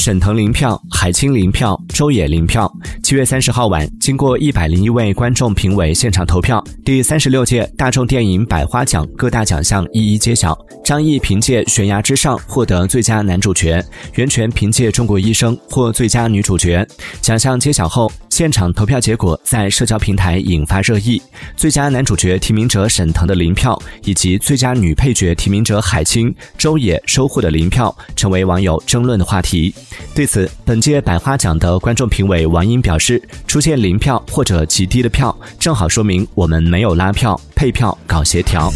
沈腾零票，海清零票，周也零票。七月三十号晚，经过一百零一位观众评委现场投票，第三十六届大众电影百花奖各大奖项一一揭晓。张译凭借《悬崖之上》获得最佳男主角，袁泉凭借《中国医生》获最佳女主角。奖项揭晓后。现场投票结果在社交平台引发热议，最佳男主角提名者沈腾的零票，以及最佳女配角提名者海清、周也收获的零票，成为网友争论的话题。对此，本届百花奖的观众评委王英表示，出现零票或者极低的票，正好说明我们没有拉票、配票搞协调。